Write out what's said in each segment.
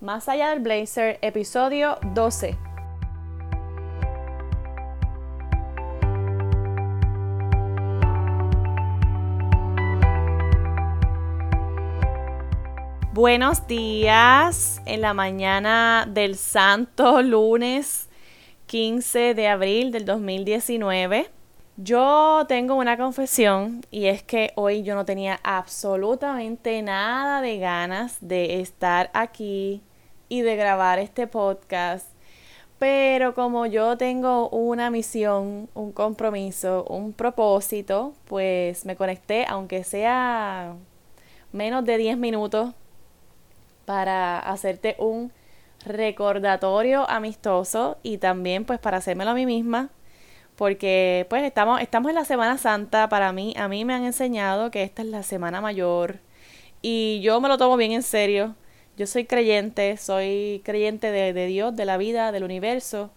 Más allá del blazer, episodio 12. Buenos días en la mañana del santo lunes 15 de abril del 2019. Yo tengo una confesión y es que hoy yo no tenía absolutamente nada de ganas de estar aquí y de grabar este podcast. Pero como yo tengo una misión, un compromiso, un propósito, pues me conecté, aunque sea menos de 10 minutos, para hacerte un recordatorio amistoso y también pues para hacérmelo a mí misma. Porque pues estamos estamos en la Semana Santa. Para mí a mí me han enseñado que esta es la semana mayor. Y yo me lo tomo bien en serio yo soy creyente, soy creyente de, Dios, de la vida, del universo,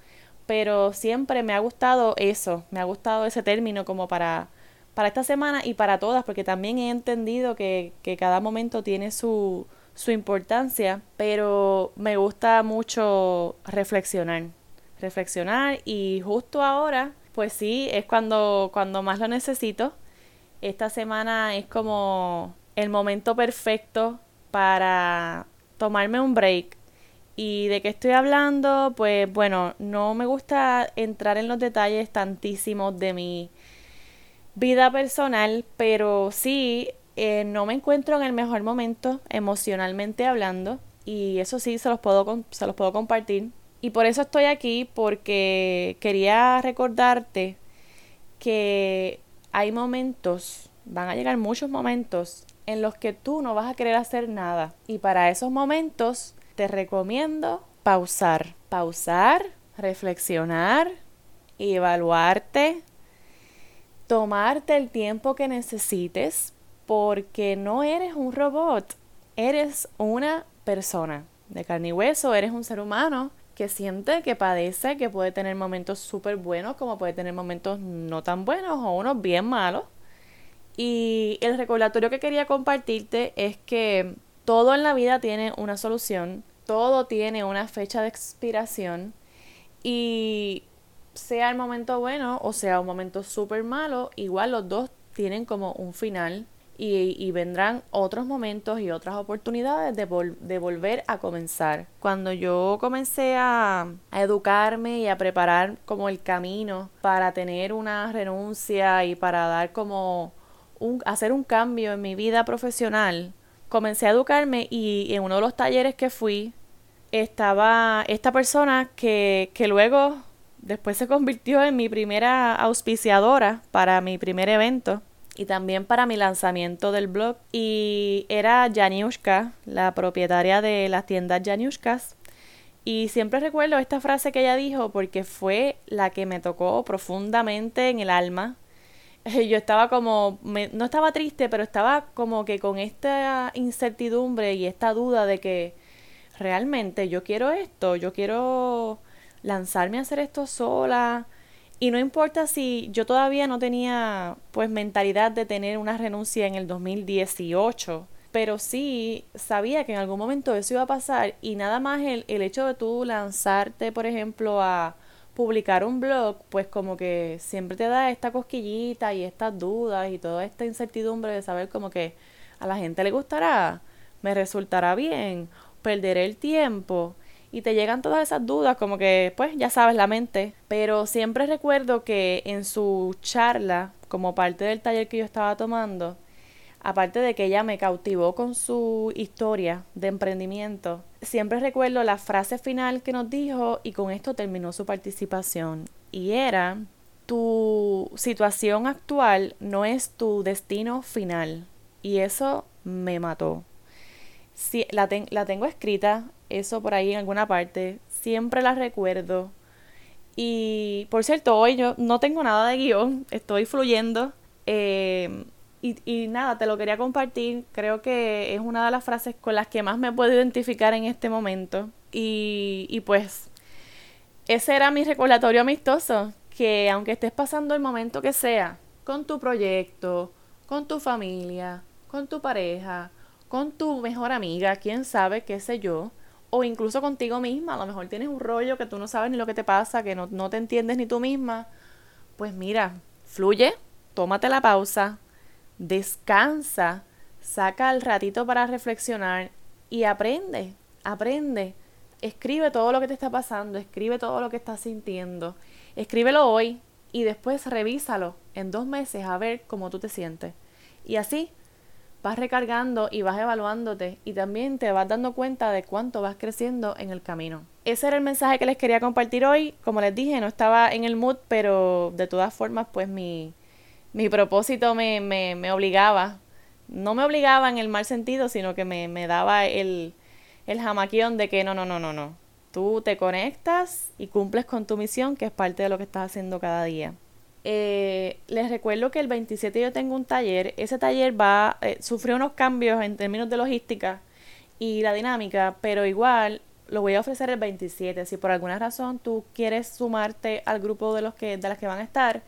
pero siempre me ha gustado eso, me ha gustado ese término como para, para esta semana y para todas, porque también he entendido que, que cada momento tiene su, su importancia, pero me gusta mucho reflexionar, reflexionar y justo ahora, pues sí, es cuando, cuando más lo necesito. Esta semana es como el momento perfecto para tomarme un break. ¿Y de qué estoy hablando? Pues bueno, no me gusta entrar en los detalles tantísimos de mi vida personal, pero sí, eh, no me encuentro en el mejor momento emocionalmente hablando y eso sí se los puedo, se los puedo compartir. Y por eso estoy aquí, porque quería recordarte que hay momentos, van a llegar muchos momentos en los que tú no vas a querer hacer nada. Y para esos momentos te recomiendo pausar. Pausar, reflexionar, evaluarte, tomarte el tiempo que necesites porque no eres un robot, eres una persona de carne y hueso, eres un ser humano que siente, que padece, que puede tener momentos súper buenos como puede tener momentos no tan buenos o unos bien malos. Y el recordatorio que quería compartirte es que todo en la vida tiene una solución, todo tiene una fecha de expiración y sea el momento bueno o sea un momento súper malo, igual los dos tienen como un final y, vendrán otros momentos y otras oportunidades de, de, volver a comenzar. Cuando yo comencé a, a, educarme y a preparar como el camino para tener una renuncia y para dar como hacer un cambio en mi vida profesional, comencé a educarme y en uno de los talleres que fui estaba esta persona que, que luego después se convirtió en mi primera auspiciadora para mi primer evento y también para mi lanzamiento del blog. Y era Janiushka, la propietaria de las tiendas Janiushkas. Y siempre recuerdo esta frase que ella dijo porque fue la que me tocó profundamente en el alma yo estaba como, no estaba triste, pero estaba como que con esta incertidumbre y esta duda de que realmente yo quiero esto, yo quiero lanzarme a hacer esto sola. Y no importa si yo todavía no tenía pues mentalidad de tener una renuncia en el 2018, pero sí sabía que en algún momento eso iba a pasar y nada más el, el hecho de tú lanzarte, por ejemplo, a publicar un blog, pues como que siempre te da esta cosquillita y estas dudas y toda esta incertidumbre de saber como que a la gente le gustará, me resultará bien, perderé el tiempo. Y te llegan todas esas dudas, como que, pues, ya sabes, la mente. Pero siempre recuerdo que en su charla, como parte del taller que yo estaba tomando, aparte de que ella me cautivó con su historia de emprendimiento, siempre recuerdo la frase final que nos dijo y con esto terminó su participación. Y era, tu situación actual no es tu destino final. Y eso me mató. Si, la, la tengo escrita, eso por ahí en alguna parte, siempre la recuerdo. Y por cierto, hoy yo no tengo nada de guion, estoy fluyendo. Eh, y, y, nada, te lo quería compartir. Creo que es una de las frases con las que más me puedo identificar en este momento. Y, y pues, ese era mi recordatorio amistoso. Que aunque estés pasando el momento que sea, con tu proyecto, con tu familia, con tu pareja, con tu mejor amiga, quién sabe, qué sé yo, o incluso contigo misma. A lo mejor tienes un rollo que tú no sabes ni lo que te pasa, que no, no te entiendes ni tú misma. Pues mira, fluye, tómate la pausa, descansa, saca el ratito para reflexionar y aprende, aprende. Escribe todo lo que te está pasando, escribe todo lo que estás sintiendo. Escríbelo hoy y después revísalo en dos meses a ver cómo tú te sientes. Y así vas recargando y vas evaluándote y también te vas dando cuenta de cuánto vas creciendo en el camino. Ese era el mensaje que les quería compartir hoy. Como les dije, no estaba en el mood, pero de todas formas, pues mi, mi propósito me, me, me obligaba. No me obligaba en el mal sentido, sino que me, me daba el, el jamaquión de que no, no, no, no, no. Tú te conectas y cumples con tu misión, que es parte de lo que estás haciendo cada día. Eh, les recuerdo que el 27 yo tengo un taller. Ese taller va, eh, sufrió unos cambios en términos de logística y la dinámica, pero igual lo voy a ofrecer el 27. Si por alguna razón tú quieres sumarte al grupo de los que, de las que van a estar,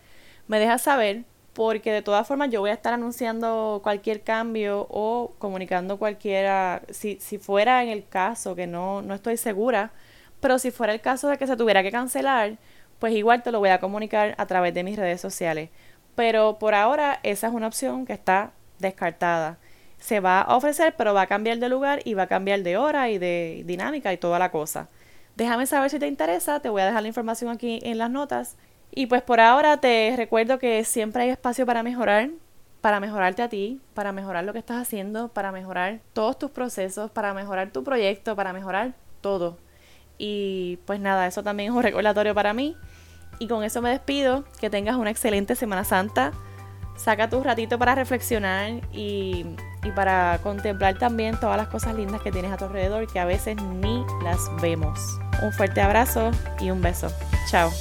me dejas saber, porque de todas formas yo voy a estar anunciando cualquier cambio o comunicando cualquiera, si, si fuera en el caso, que no, no estoy segura, pero si fuera el caso de que se tuviera que cancelar, pues igual te lo voy a comunicar a través de mis redes sociales. Pero por ahora esa es una opción que está descartada. Se va a ofrecer, pero va a cambiar de lugar y va a cambiar de hora y de dinámica y toda la cosa. Déjame saber si te interesa, te voy a dejar la información aquí en las notas. Y pues por ahora te recuerdo que siempre hay espacio para mejorar, para mejorarte a ti, para mejorar lo que estás haciendo, para mejorar todos tus procesos, para mejorar tu proyecto, para mejorar todo. Y pues nada, eso también es un recordatorio para mí. Y con eso me despido. Que tengas una excelente Semana Santa. Saca tu ratito para reflexionar y, y para contemplar también todas las cosas lindas que tienes a tu alrededor que a veces ni las vemos. Un fuerte abrazo y un beso. Chao.